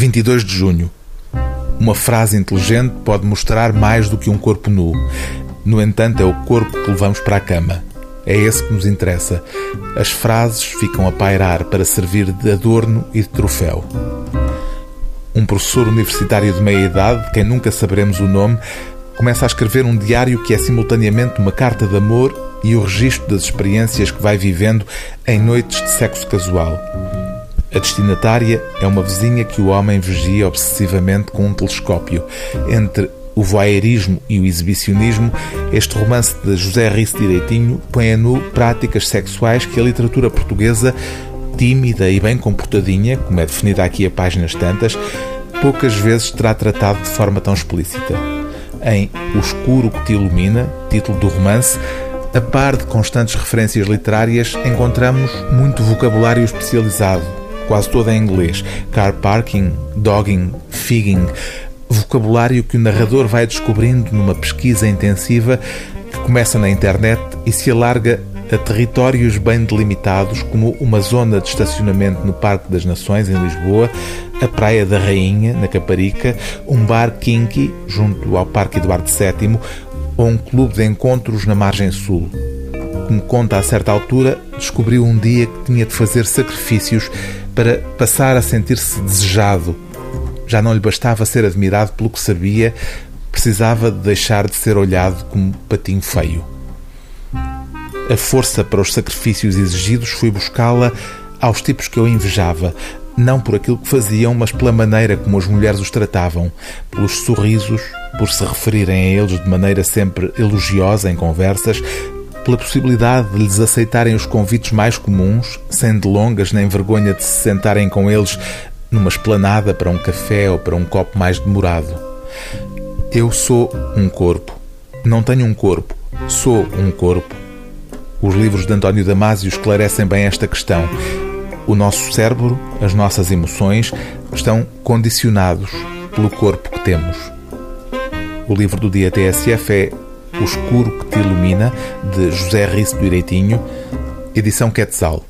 22 de junho. Uma frase inteligente pode mostrar mais do que um corpo nu. No entanto, é o corpo que levamos para a cama. É esse que nos interessa. As frases ficam a pairar para servir de adorno e de troféu. Um professor universitário de meia idade, quem nunca saberemos o nome, começa a escrever um diário que é simultaneamente uma carta de amor e o registro das experiências que vai vivendo em noites de sexo casual. A destinatária é uma vizinha que o homem vigia obsessivamente com um telescópio. Entre o voyeurismo e o exibicionismo, este romance de José Rice Direitinho põe a nu práticas sexuais que a literatura portuguesa, tímida e bem comportadinha, como é definida aqui a páginas tantas, poucas vezes terá tratado de forma tão explícita. Em O Escuro que Te Ilumina, título do romance, a par de constantes referências literárias, encontramos muito vocabulário especializado, quase toda em inglês. Car parking, dogging, figging. Vocabulário que o narrador vai descobrindo numa pesquisa intensiva que começa na internet e se alarga a territórios bem delimitados, como uma zona de estacionamento no Parque das Nações, em Lisboa, a Praia da Rainha, na Caparica, um bar kinky, junto ao Parque Eduardo VII, ou um clube de encontros na margem sul. Como conta a certa altura, descobriu um dia que tinha de fazer sacrifícios para passar a sentir-se desejado. Já não lhe bastava ser admirado pelo que sabia, precisava de deixar de ser olhado como patinho feio. A força para os sacrifícios exigidos foi buscá-la aos tipos que eu invejava, não por aquilo que faziam, mas pela maneira como as mulheres os tratavam, pelos sorrisos, por se referirem a eles de maneira sempre elogiosa em conversas, pela possibilidade de lhes aceitarem os convites mais comuns, sem delongas nem vergonha de se sentarem com eles numa esplanada para um café ou para um copo mais demorado. Eu sou um corpo. Não tenho um corpo. Sou um corpo. Os livros de António Damasio esclarecem bem esta questão. O nosso cérebro, as nossas emoções, estão condicionados pelo corpo que temos. O livro do dia TSF é o Escuro que te Ilumina, de José Risso Direitinho, edição Quetzal.